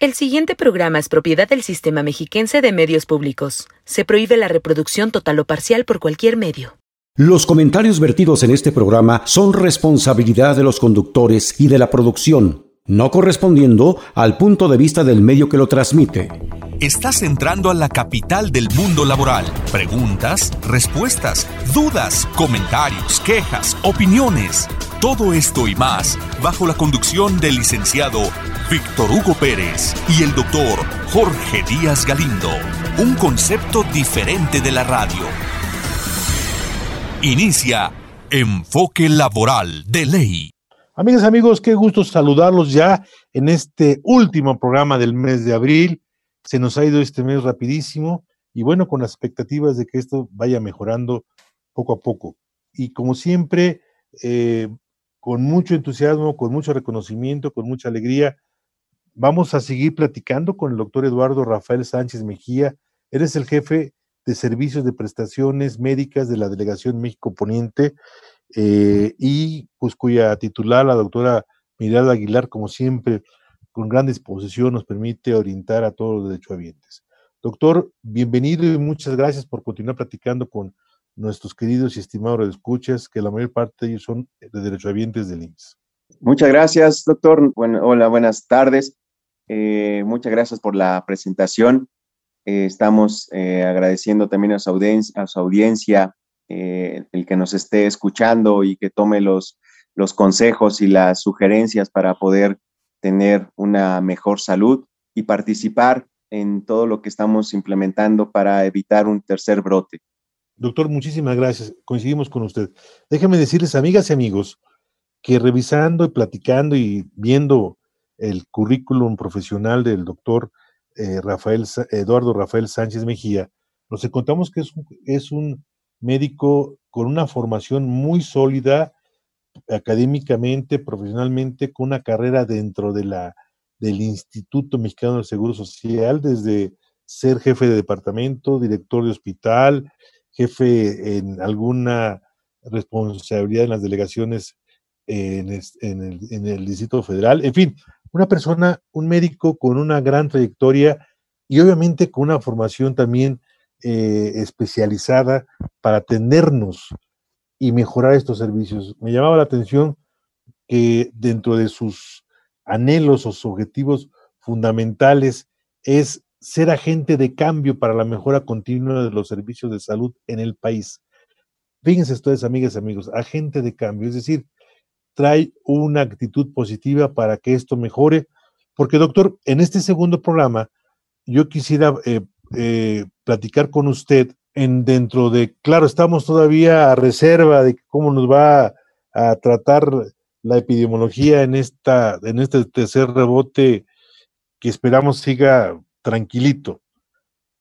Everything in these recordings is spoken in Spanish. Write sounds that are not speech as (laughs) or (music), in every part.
El siguiente programa es propiedad del Sistema Mexiquense de Medios Públicos. Se prohíbe la reproducción total o parcial por cualquier medio. Los comentarios vertidos en este programa son responsabilidad de los conductores y de la producción, no correspondiendo al punto de vista del medio que lo transmite. Estás entrando a la capital del mundo laboral. Preguntas, respuestas, dudas, comentarios, quejas, opiniones. Todo esto y más bajo la conducción del licenciado Víctor Hugo Pérez y el doctor Jorge Díaz Galindo. Un concepto diferente de la radio. Inicia Enfoque Laboral de Ley. Amigas, amigos, qué gusto saludarlos ya en este último programa del mes de abril. Se nos ha ido este mes rapidísimo y bueno, con las expectativas de que esto vaya mejorando poco a poco. Y como siempre, eh, con mucho entusiasmo, con mucho reconocimiento, con mucha alegría, Vamos a seguir platicando con el doctor Eduardo Rafael Sánchez Mejía. Él es el jefe de servicios de prestaciones médicas de la Delegación México Poniente eh, y pues cuya titular, la doctora Mirada Aguilar, como siempre, con gran disposición nos permite orientar a todos los derechohabientes. Doctor, bienvenido y muchas gracias por continuar platicando con nuestros queridos y estimados escuchas, que la mayor parte de ellos son de derechohabientes del IMSS. Muchas gracias, doctor. Bueno, hola, buenas tardes. Eh, muchas gracias por la presentación. Eh, estamos eh, agradeciendo también a su audiencia, a su audiencia el que nos esté escuchando y que tome los, los consejos y las sugerencias para poder tener una mejor salud y participar en todo lo que estamos implementando para evitar un tercer brote. Doctor, muchísimas gracias. Coincidimos con usted. Déjenme decirles, amigas y amigos, que revisando y platicando y viendo el currículum profesional del doctor eh, Rafael, Eduardo Rafael Sánchez Mejía, nos encontramos que es un, es un médico con una formación muy sólida académicamente, profesionalmente, con una carrera dentro de la, del Instituto Mexicano del Seguro Social, desde ser jefe de departamento, director de hospital, jefe en alguna responsabilidad en las delegaciones en, el, en, Distrito Federal, en fin, una persona, un médico con una gran trayectoria y obviamente con una formación también eh, especializada para atendernos y mejorar estos servicios. Me llamaba la atención que dentro de sus anhelos o objetivos fundamentales es ser agente de cambio para la mejora continua de los servicios de salud en el país. Fíjense ustedes, amigas y amigos, agente de cambio, es decir, trae una actitud positiva para que esto mejore. Porque, doctor, en este segundo programa, yo quisiera eh, eh, platicar con usted en dentro de, claro, estamos todavía a reserva de cómo nos va a, tratar la epidemiología en, esta, en este tercer rebote que esperamos siga tranquilito.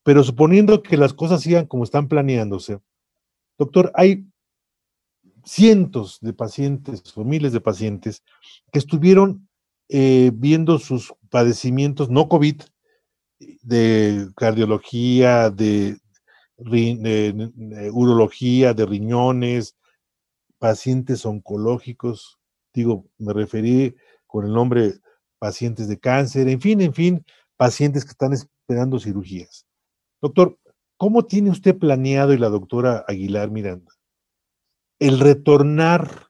Pero suponiendo que las cosas sigan como están planeándose, doctor, hay cientos de pacientes o miles de pacientes que estuvieron eh, viendo sus padecimientos, no COVID, de cardiología, de, urología, de riñones, pacientes oncológicos, digo, me referí con el nombre pacientes de cáncer, en fin, en fin, pacientes que están esperando cirugías. Doctor, ¿cómo tiene usted planeado y la doctora Aguilar Miranda el retornar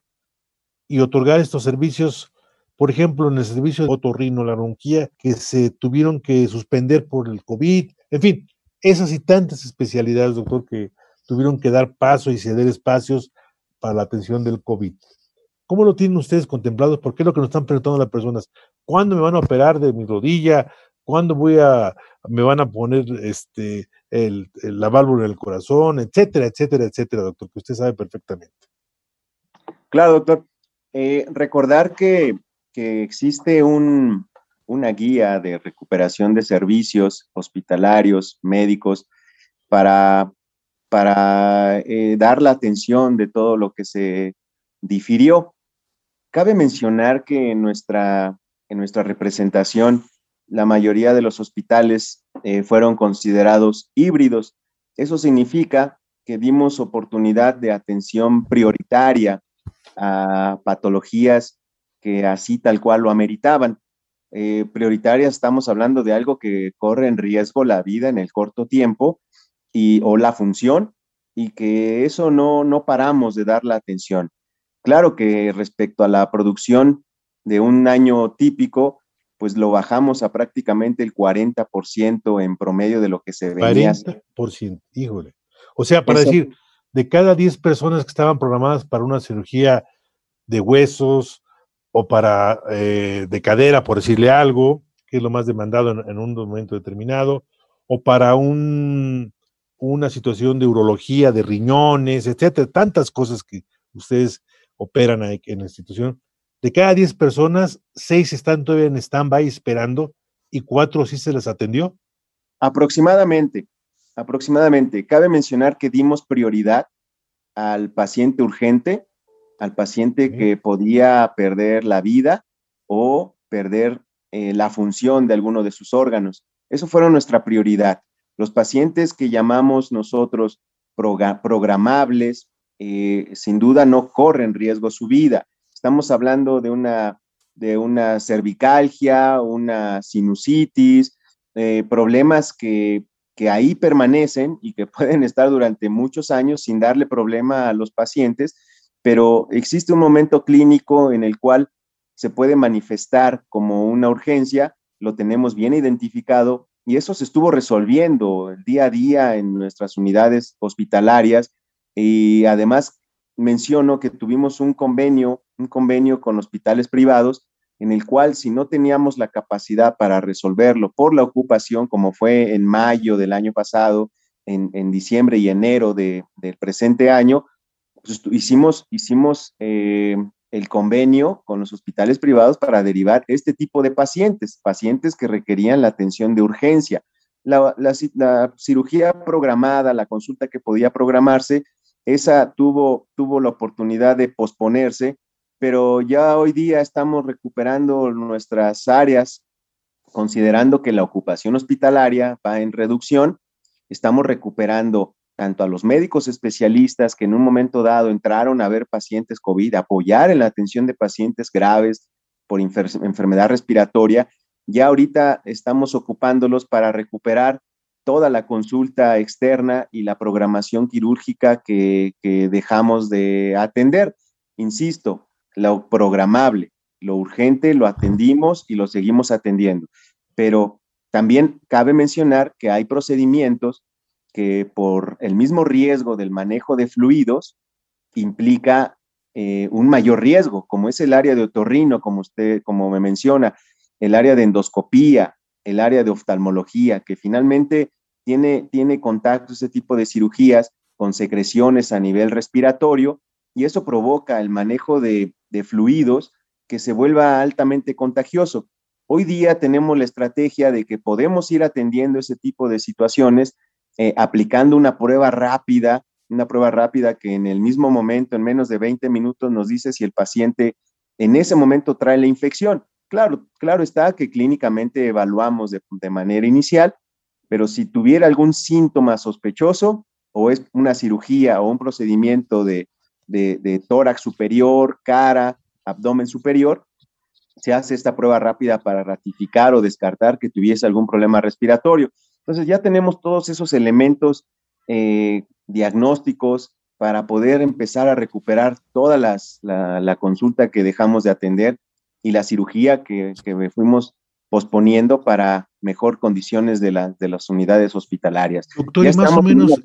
y otorgar estos servicios, por ejemplo, en el servicio de otorrinolaringología que se tuvieron que suspender por el COVID, en fin, esas y tantas especialidades, doctor, que tuvieron que dar paso y ceder espacios para la atención del COVID. ¿Cómo lo tienen ustedes contemplado? Porque es lo que nos están preguntando las personas. ¿Cuándo me van a operar de mi rodilla? ¿Cuándo voy a, me van a poner este, el, la válvula del corazón, etcétera, etcétera, etcétera, doctor, que usted sabe perfectamente. Claro, doctor. Eh, recordar que, que existe un, una guía de recuperación de servicios hospitalarios, médicos, para, para eh, dar la atención de todo lo que se difirió. Cabe mencionar que nuestra, en nuestra representación la mayoría de los hospitales eh, fueron considerados híbridos. Eso significa que dimos oportunidad de atención prioritaria a patologías que así tal cual lo ameritaban. eh, prioritarias, estamos hablando de algo que corre en riesgo la vida en el corto tiempo y, o la función y que eso no, no paramos de dar la atención. Claro que respecto a la producción de un año típico, pues lo bajamos a prácticamente el 40% en promedio de lo que se venía. 40%, híjole. O sea, para decir, de cada 10 personas que estaban programadas para una cirugía de huesos o para eh, de cadera, por decirle algo, que es lo más demandado en, un momento determinado, o para un, una situación de urología, de riñones, etcétera, tantas cosas que ustedes operan ahí en la institución. De cada 10 personas, 6 están todavía en stand-by esperando y 4 sí se les atendió. Aproximadamente, aproximadamente. Cabe mencionar que dimos prioridad al paciente urgente, al paciente que podía perder la vida o perder eh, la función de alguno de sus órganos. Eso fue nuestra prioridad. Los pacientes que llamamos nosotros programables, eh, sin duda no corren riesgo su vida. Estamos hablando de una, de una cervicalgia, una sinusitis, eh, problemas que, que ahí permanecen y que (laughs) pueden estar durante muchos años sin darle problema a los pacientes, pero existe un momento clínico en el cual se puede manifestar como una urgencia, lo tenemos bien identificado y eso se estuvo resolviendo el día a día en nuestras unidades hospitalarias. Y además menciono que tuvimos un convenio, un convenio con hospitales privados en el cual si no teníamos la capacidad para resolverlo por la ocupación, como fue en mayo del año pasado, en, diciembre y enero del presente año, pues hicimos, hicimos eh, el convenio con los hospitales privados para derivar este tipo de pacientes, pacientes que requerían la atención de urgencia. La, cirugía programada, la consulta que podía programarse, esa tuvo, tuvo la oportunidad de posponerse, pero ya hoy día estamos recuperando nuestras áreas, considerando que la ocupación hospitalaria va en reducción, estamos recuperando tanto a los médicos especialistas que en un momento dado entraron a ver pacientes COVID, apoyar en la atención de pacientes graves por enfermedad respiratoria, ya ahorita estamos ocupándolos para recuperar toda la consulta externa y la programación quirúrgica que, dejamos de atender. Insisto, lo programable, lo urgente lo atendimos y lo seguimos atendiendo, pero también cabe mencionar que hay procedimientos que por el mismo riesgo del manejo de fluidos implica eh, un mayor riesgo, como es el área de otorrino, como usted, como me menciona, el área de endoscopía, el área de oftalmología, que finalmente tiene, tiene contacto ese tipo de cirugías con secreciones a nivel respiratorio y eso provoca el manejo de, de fluidos que se vuelva altamente contagioso. Hoy día tenemos la estrategia de que podemos ir atendiendo ese tipo de situaciones eh, aplicando una prueba rápida, una prueba rápida que en el mismo momento, en menos de 20 minutos, nos dice si el paciente en ese momento trae la infección. Claro, claro está que clínicamente evaluamos de, manera inicial, pero si tuviera algún síntoma sospechoso o es una cirugía o un procedimiento de, de tórax superior, cara, abdomen superior, se hace esta prueba rápida para ratificar o descartar que tuviese algún problema respiratorio. Entonces ya tenemos todos esos elementos eh, diagnósticos para poder empezar a recuperar toda la, consulta que dejamos de atender y la cirugía que, fuimos posponiendo para mejor condiciones de, de las unidades hospitalarias. Doctor, y más o menos,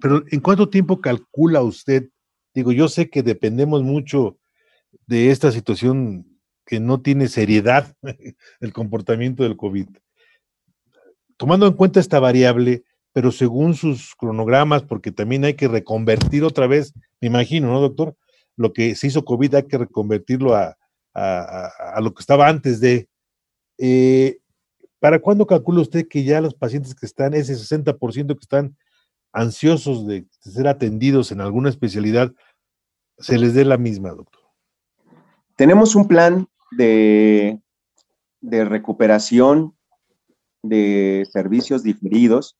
pero ¿en cuánto tiempo calcula usted? Digo, yo sé que dependemos mucho de esta situación que no tiene seriedad (laughs) el comportamiento del COVID tomando en cuenta esta variable, pero según sus cronogramas, porque también hay que reconvertir otra vez, me imagino, ¿no, doctor? Lo que se hizo COVID hay que reconvertirlo a, lo que estaba antes de. Eh, ¿Para cuándo calcula usted que ya los pacientes que están, ese 60% que están ansiosos de ser atendidos en alguna especialidad, se les dé la misma, doctor? Tenemos un plan de, de recuperación de servicios diferidos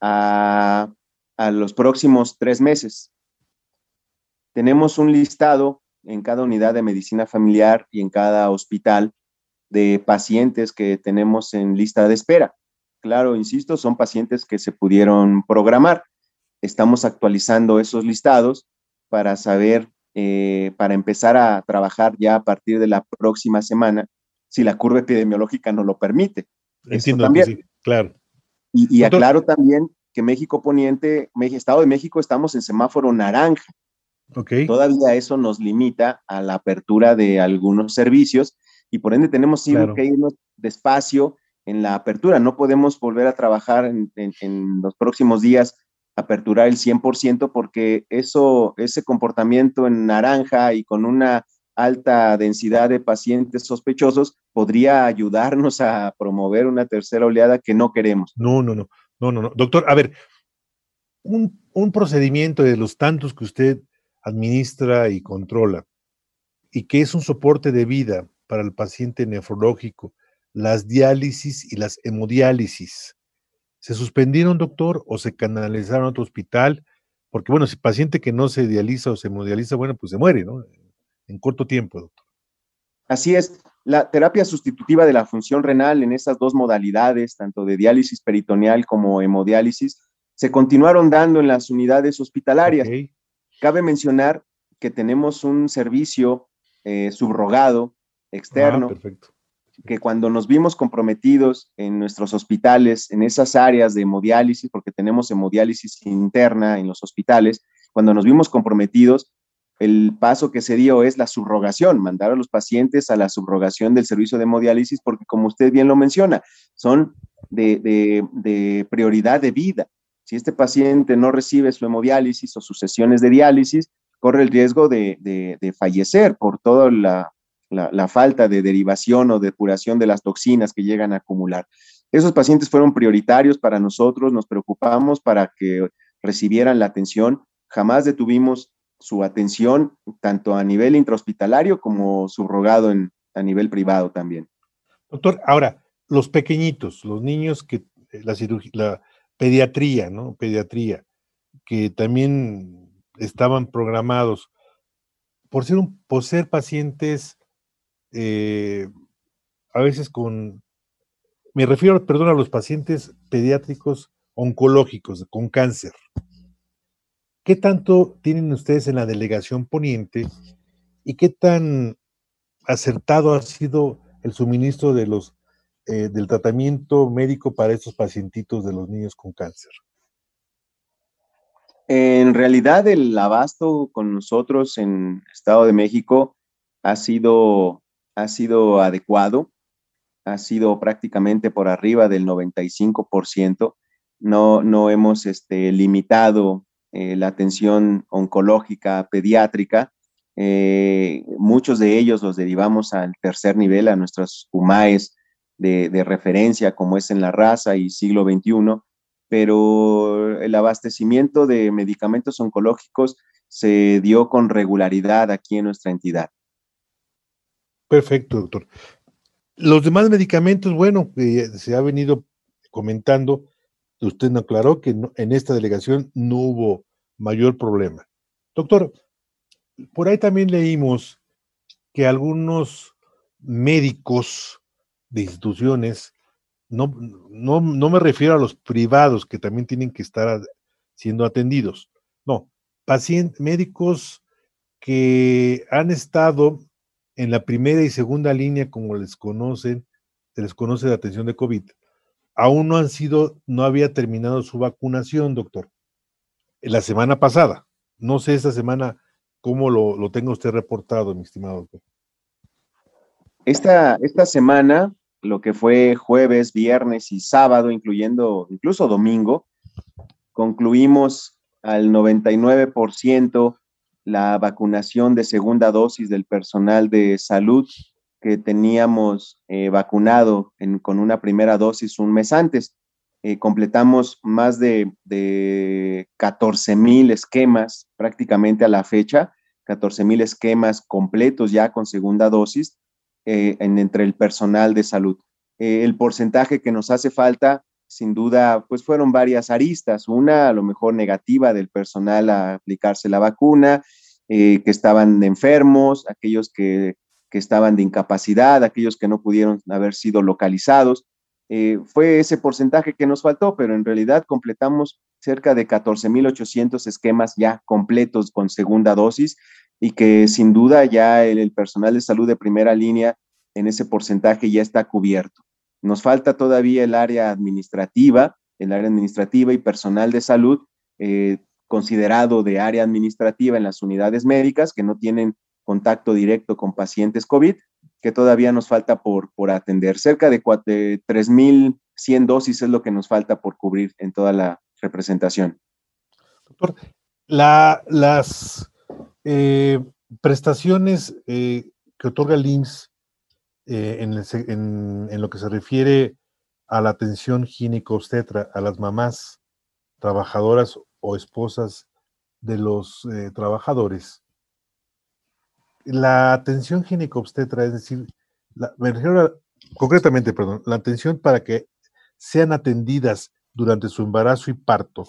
a, los próximos tres meses. Tenemos un listado en cada unidad de medicina familiar y en cada hospital de pacientes que tenemos en lista de espera. Claro, insisto, son pacientes que se pudieron programar. Estamos actualizando esos listados para saber, eh, para empezar a trabajar ya a partir de la próxima semana, si la curva epidemiológica nos lo permite. Entiendo también. Sí, claro. Y, aclaro también que México Poniente, Estado de México, estamos en semáforo naranja. Okay. Todavía eso nos limita a la apertura de algunos servicios y por ende tenemos que irnos despacio en la apertura. No podemos volver a trabajar en, los próximos días, aperturar el 100% porque eso, ese comportamiento en naranja y con una alta densidad de pacientes sospechosos podría ayudarnos a promover una tercera oleada que no queremos. No, no, no, no, no, no. Doctor, a ver, un, un procedimiento de los tantos que usted administra y controla y que es un soporte de vida para el paciente nefrológico, las diálisis y las hemodiálisis. ¿Se suspendieron, doctor, o se canalizaron a otro hospital? Porque, bueno, si paciente que no se dializa o se hemodializa, bueno, pues se muere, ¿no? En corto tiempo, doctor. Así es. La terapia sustitutiva de la función renal en esas dos modalidades, tanto de diálisis peritoneal como hemodiálisis, se continuaron dando en las unidades hospitalarias. Cabe mencionar que tenemos un servicio eh, subrogado externo, perfecto. Que cuando nos vimos comprometidos en nuestros hospitales, en esas áreas de hemodiálisis, porque tenemos hemodiálisis interna en los hospitales, cuando nos vimos comprometidos, el paso que se dio es la subrogación, mandar a los pacientes a la subrogación del servicio de hemodiálisis, porque como usted bien lo menciona, son de, prioridad de vida. Si este paciente no recibe su hemodiálisis o sus sesiones de diálisis, corre el riesgo de, fallecer por toda la, la, falta de derivación o depuración de las toxinas que llegan a acumular. Esos pacientes fueron prioritarios para nosotros, nos preocupamos para que recibieran la atención. Jamás detuvimos su atención tanto a nivel intrahospitalario como subrogado en, a nivel privado también. Doctor, ahora, los pequeñitos, los niños que eh, la cirugía, la pediatría, ¿no? Pediatría, que también estaban programados por ser, un, por ser pacientes eh, a veces con, me refiero, perdón, a los pacientes pediátricos oncológicos con cáncer. ¿Qué tanto tienen ustedes en la delegación poniente y qué tan acertado ha sido el suministro de los, eh, del tratamiento médico para estos pacientitos de los niños con cáncer? En realidad el abasto con nosotros en Estado de México ha sido, ha sido adecuado, ha sido prácticamente por arriba del 95%. No, no hemos este, limitado eh, la atención oncológica pediátrica. Eh, muchos de ellos los derivamos al tercer nivel, a nuestras UMAES de, de, referencia, como es en la raza y siglo XXI, pero el abastecimiento de medicamentos oncológicos se dio con regularidad aquí en nuestra entidad. Perfecto, doctor. Los demás medicamentos, bueno, eh, se ha venido comentando, usted no aclaró que en esta delegación no hubo mayor problema. Doctor, por ahí también leímos que algunos médicos de instituciones, no, no, no me refiero a los privados que también tienen que estar siendo atendidos, no, pacientes, médicos que han estado en la primera y segunda línea, como les conocen, se les conoce de atención de COVID, aún no han sido, no había terminado su vacunación, doctor. La semana pasada. No sé esta semana cómo lo, lo tenga usted reportado, mi estimado doctor. Esta, esta semana, lo que fue jueves, viernes y sábado, incluyendo incluso domingo, concluimos al 99% la vacunación de segunda dosis del personal de salud que teníamos eh, vacunado con una primera dosis un mes antes. Eh, completamos más de, de 14 mil esquemas prácticamente a la fecha, 14 mil esquemas completos ya con segunda dosis eh, en, entre el personal de salud. el porcentaje que nos hace falta, sin duda, pues fueron varias aristas. Una, a lo mejor negativa del personal a aplicarse la vacuna, eh, que estaban enfermos, aquellos que, que estaban de incapacidad, aquellos que no pudieron haber sido localizados. Eh, fue ese porcentaje que nos faltó, pero en realidad completamos cerca de 14.800 esquemas ya completos con segunda dosis y que sin duda ya el, personal de salud de primera línea en ese porcentaje ya está cubierto. Nos falta todavía el área administrativa, el área administrativa y personal de salud eh, considerado de área administrativa en las unidades médicas que no tienen contacto directo con pacientes COVID, que todavía nos falta por, por atender. Cerca de, de 3.100 dosis es lo que nos falta por cubrir en toda la representación. Doctor, las eh, prestaciones eh, que otorga el IMSS eh, en, lo que se refiere a la atención gineco-obstetra a las mamás trabajadoras o esposas de los trabajadores, la atención gineco-obstetra, es decir, la, concretamente, perdón, la atención para que sean atendidas durante su embarazo y parto,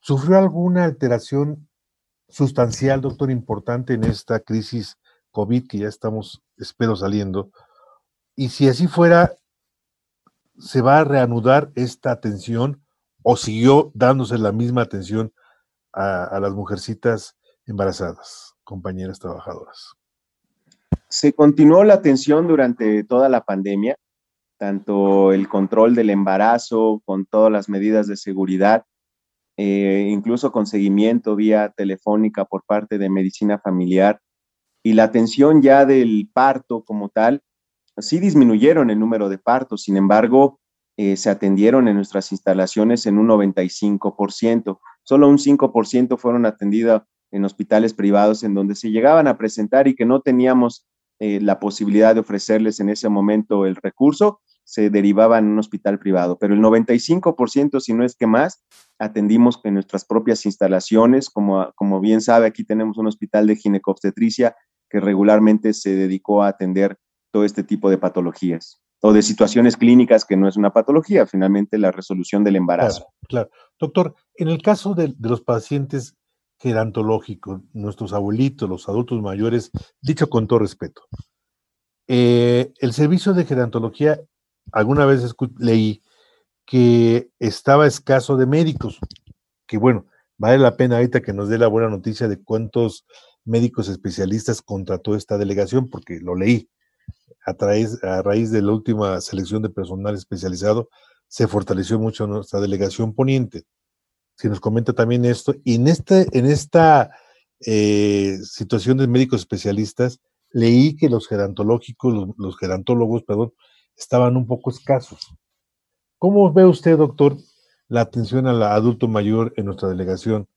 ¿sufrió alguna alteración sustancial, doctor, importante en esta crisis COVID que ya estamos, espero, saliendo? Y si así fuera, ¿se va a reanudar esta atención o siguió dándose la misma atención a, las mujercitas embarazadas? compañeras trabajadoras. Se continuó la atención durante toda la pandemia, tanto el control del embarazo con todas las medidas de seguridad, eh, incluso con seguimiento vía telefónica por parte de medicina familiar y la atención ya del parto como tal, sí disminuyeron el número de partos, sin embargo, eh, se atendieron en nuestras instalaciones en un 95%, solo un 5% fueron atendidas en hospitales privados en donde se llegaban a presentar y que no teníamos eh, la posibilidad de ofrecerles en ese momento el recurso, se derivaban en un hospital privado. Pero el 95%, si no es que más, atendimos en nuestras propias instalaciones. Como, como bien sabe, aquí tenemos un hospital de ginecobstetricia que regularmente se dedicó a atender todo este tipo de patologías o de situaciones clínicas que no es una patología, finalmente la resolución del embarazo. Claro, Doctor, en el caso de, de los pacientes gerontológico, nuestros abuelitos, los adultos mayores, dicho con todo respeto. Eh, el servicio de gerontología, alguna vez leí que estaba escaso de médicos, que bueno, vale la pena ahorita que nos dé la buena noticia de cuántos médicos especialistas contrató esta delegación, porque lo leí. A, a raíz de la última selección de personal especializado, se fortaleció mucho nuestra delegación poniente si nos comenta también esto. Y en, este, en esta eh, situación de médicos especialistas, leí que los gerontológicos, los, gerontólogos, perdón, estaban un poco escasos. ¿Cómo ve usted, doctor, la atención al adulto mayor en nuestra delegación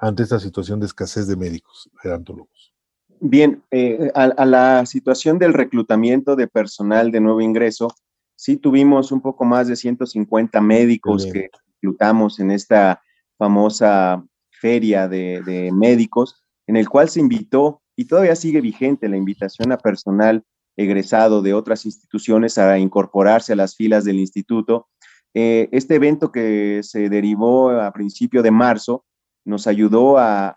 ante esta situación de escasez de médicos gerontólogos? Bien, eh, a, la situación del reclutamiento de personal de nuevo ingreso, sí tuvimos un poco más de 150 médicos que reclutamos en esta famosa feria de, médicos, en el cual se invitó, y todavía sigue vigente la invitación a personal egresado de otras instituciones a incorporarse a las filas del instituto. Eh, este evento que se derivó a principio de marzo nos ayudó a,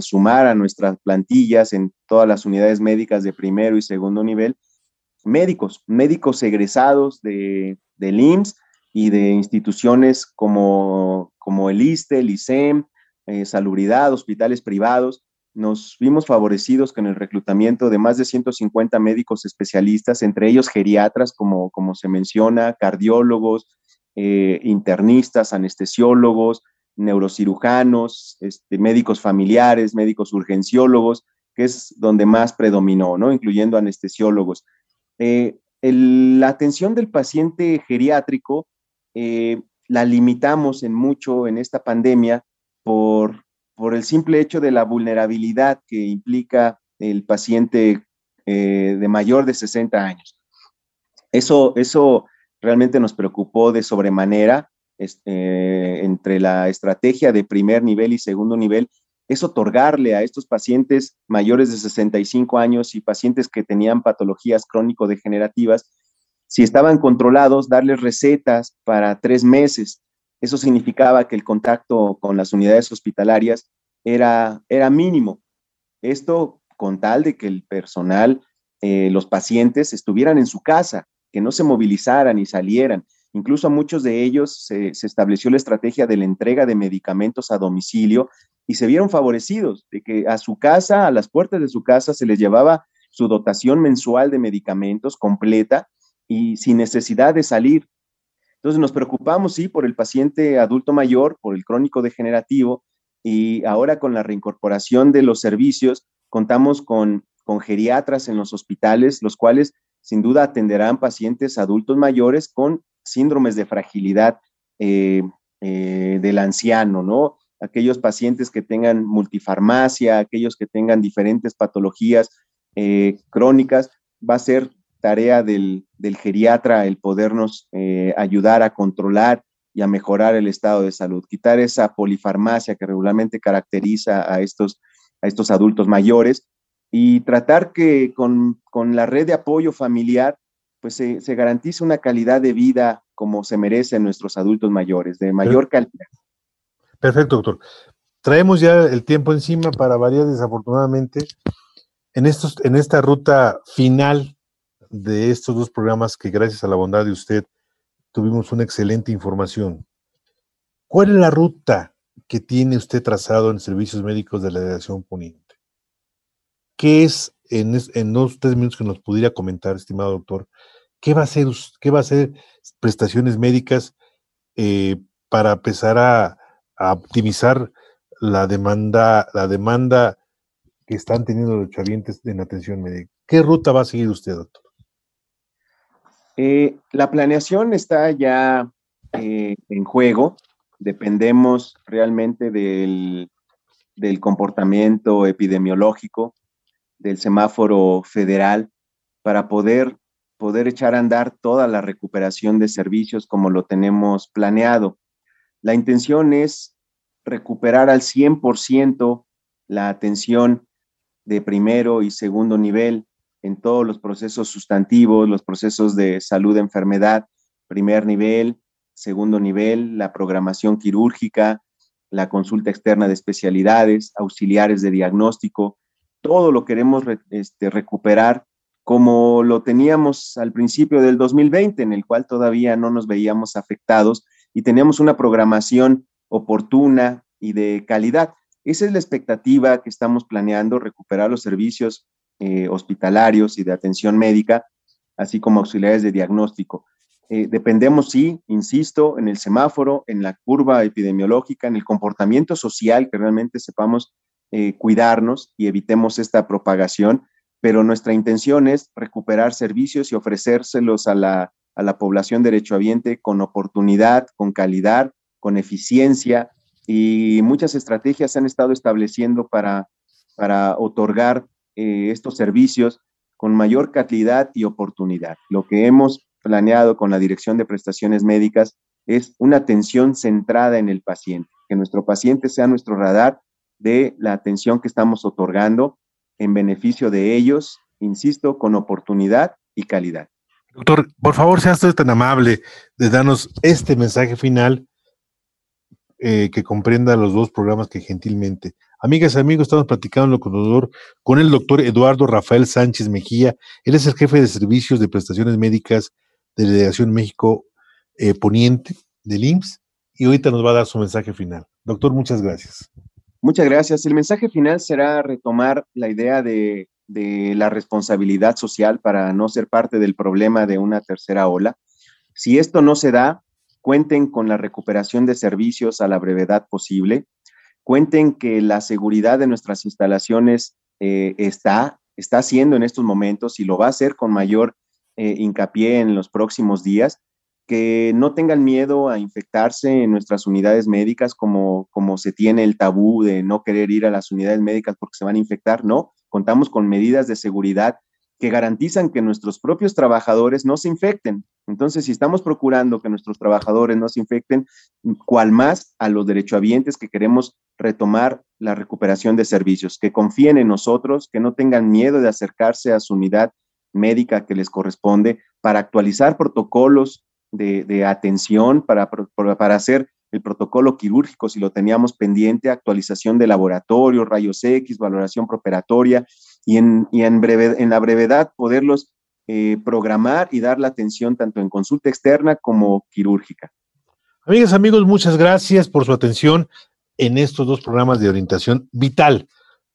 sumar a nuestras plantillas en todas las unidades médicas de primero y segundo nivel médicos, médicos egresados de, del IMSS y de instituciones como, como el ISTE, el ISEM, eh, Salubridad, hospitales privados, nos vimos favorecidos con el reclutamiento de más de 150 médicos especialistas, entre ellos geriatras, como, como se menciona, cardiólogos, eh, internistas, anestesiólogos, neurocirujanos, este, médicos familiares, médicos urgenciólogos, que es donde más predominó, ¿no? Incluyendo anestesiólogos. Eh, la atención del paciente geriátrico eh, la limitamos en mucho en esta pandemia por, por el simple hecho de la vulnerabilidad que implica el paciente eh, de mayor de 60 años. Eso, eso realmente nos preocupó de sobremanera este, entre la estrategia de primer nivel y segundo nivel, es otorgarle a estos pacientes mayores de 65 años y pacientes que tenían patologías crónico-degenerativas si estaban controlados, darles recetas para tres meses. Eso significaba que el contacto con las unidades hospitalarias era, era mínimo. Esto con tal de que el personal, eh, los pacientes estuvieran en su casa, que no se movilizaran y salieran. Incluso a muchos de ellos se, estableció la estrategia de la entrega de medicamentos a domicilio y se vieron favorecidos de que a su casa, a las puertas de su casa, se les llevaba su dotación mensual de medicamentos completa y sin necesidad de salir. Entonces nos preocupamos, sí, por el paciente adulto mayor, por el crónico degenerativo, y ahora con la reincorporación de los servicios, contamos con, con geriatras en los hospitales, los cuales sin duda atenderán pacientes adultos mayores con síndromes de fragilidad eh, eh, del anciano, ¿no? Aquellos pacientes que tengan multifarmacia, aquellos que tengan diferentes patologías eh, crónicas, va a ser tarea del, geriatra el podernos ayudar a controlar y a mejorar el estado de salud, quitar esa polifarmacia que regularmente caracteriza a estos, a estos adultos mayores y tratar que con, la red de apoyo familiar pues se, se, garantice una calidad de vida como se merecen nuestros adultos mayores, de mayor calidad. Perfecto, doctor. Traemos ya el tiempo encima para variar desafortunadamente en, estos, en esta ruta final de estos dos programas que gracias a la bondad de usted tuvimos una excelente información. ¿Cuál es la ruta que tiene usted trazado en servicios médicos de la Delegación Poniente? ¿Qué es, en, en dos tres minutos que nos pudiera comentar, estimado doctor, qué va a ser, qué va a ser prestaciones médicas eh, para empezar a, optimizar la demanda, la demanda que están teniendo los chavientes en atención médica? ¿Qué ruta va a seguir usted, doctor? Eh, la planeación está ya eh, en juego. Dependemos realmente del, comportamiento epidemiológico, del semáforo federal, para poder, poder echar a andar toda la recuperación de servicios como lo tenemos planeado. La intención es recuperar al 100% la atención de primero y segundo nivel en todos los procesos sustantivos, los procesos de salud-enfermedad, primer nivel, segundo nivel, la programación quirúrgica, la consulta externa de especialidades, auxiliares de diagnóstico, todo lo queremos este, recuperar como lo teníamos al principio del 2020, en el cual todavía no nos veíamos afectados y teníamos una programación oportuna y de calidad. Esa es la expectativa que estamos planeando, recuperar los servicios eh, hospitalarios y de atención médica, así como auxiliares de diagnóstico. Eh, dependemos, sí, insisto, en el semáforo, en la curva epidemiológica, en el comportamiento social, que realmente sepamos eh, cuidarnos y evitemos esta propagación, pero nuestra intención es recuperar servicios y ofrecérselos a la, a la población derechohabiente con oportunidad, con calidad, con eficiencia y muchas estrategias se han estado estableciendo para, para otorgar eh, estos servicios con mayor calidad y oportunidad. Lo que hemos planeado con la Dirección de Prestaciones Médicas es una atención centrada en el paciente, que nuestro paciente sea nuestro radar de la atención que estamos otorgando en beneficio de ellos, insisto, con oportunidad y calidad. Doctor, por favor, sea usted tan amable de darnos este mensaje final eh, que comprenda los dos programas que gentilmente Amigas y amigos, estamos platicando con el, doctor, con el doctor Eduardo Rafael Sánchez Mejía. Él es el jefe de servicios de prestaciones médicas de la Delegación México eh, Poniente del IMSS y ahorita nos va a dar su mensaje final. Doctor, muchas gracias. Muchas gracias. El mensaje final será retomar la idea de, la responsabilidad social para no ser parte del problema de una tercera ola. Si esto no se da, cuenten con la recuperación de servicios a la brevedad posible cuenten que la seguridad de nuestras instalaciones eh, está, está haciendo en estos momentos y lo va a hacer con mayor eh, hincapié en los próximos días, que no tengan miedo a infectarse en nuestras unidades médicas como, como se tiene el tabú de no querer ir a las unidades médicas porque se van a infectar, no, contamos con medidas de seguridad que garantizan que nuestros propios trabajadores no se infecten. Entonces, si estamos procurando que nuestros trabajadores no se infecten, cual más a los derechohabientes que queremos retomar la recuperación de servicios, que confíen en nosotros, que no tengan miedo de acercarse a su unidad médica que les corresponde para actualizar protocolos de, atención, para, para hacer el protocolo quirúrgico si lo teníamos pendiente, actualización de laboratorio, rayos X, valoración preoperatoria, y en, en, breve, en la brevedad poderlos eh, programar y dar la atención tanto en consulta externa como quirúrgica. Amigas, amigos, muchas gracias por su atención en estos dos programas de orientación vital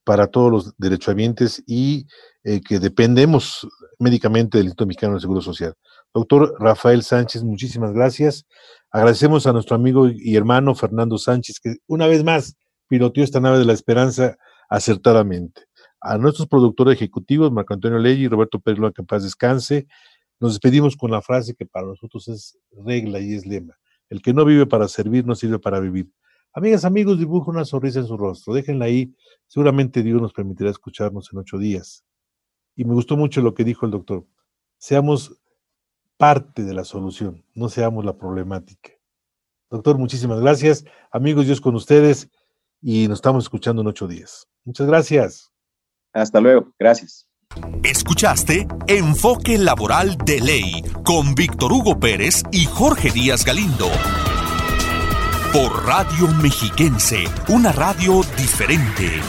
para todos los derechohabientes y eh, que dependemos médicamente del Instituto Mexicano del Seguro Social. Doctor Rafael Sánchez, muchísimas gracias. Agradecemos a nuestro amigo y hermano Fernando Sánchez, que una vez más piloteó esta nave de la esperanza acertadamente a nuestros productores ejecutivos, Marco Antonio Ley y Roberto Pérez López, que paz descanse. Nos despedimos con la frase que para nosotros es regla y es lema. El que no vive para servir no sirve para vivir. Amigas, amigos, dibujo una sonrisa en su rostro. Déjenla ahí. Seguramente Dios nos permitirá escucharnos en ocho días. Y me gustó mucho lo que dijo el doctor. Seamos parte de la solución, no seamos la problemática. Doctor, muchísimas gracias. Amigos, Dios con ustedes y nos estamos escuchando en ocho días. Muchas gracias. Hasta luego, gracias. Escuchaste Enfoque Laboral de Ley con Víctor Hugo Pérez y Jorge Díaz Galindo. Por Radio Mexiquense, una radio diferente.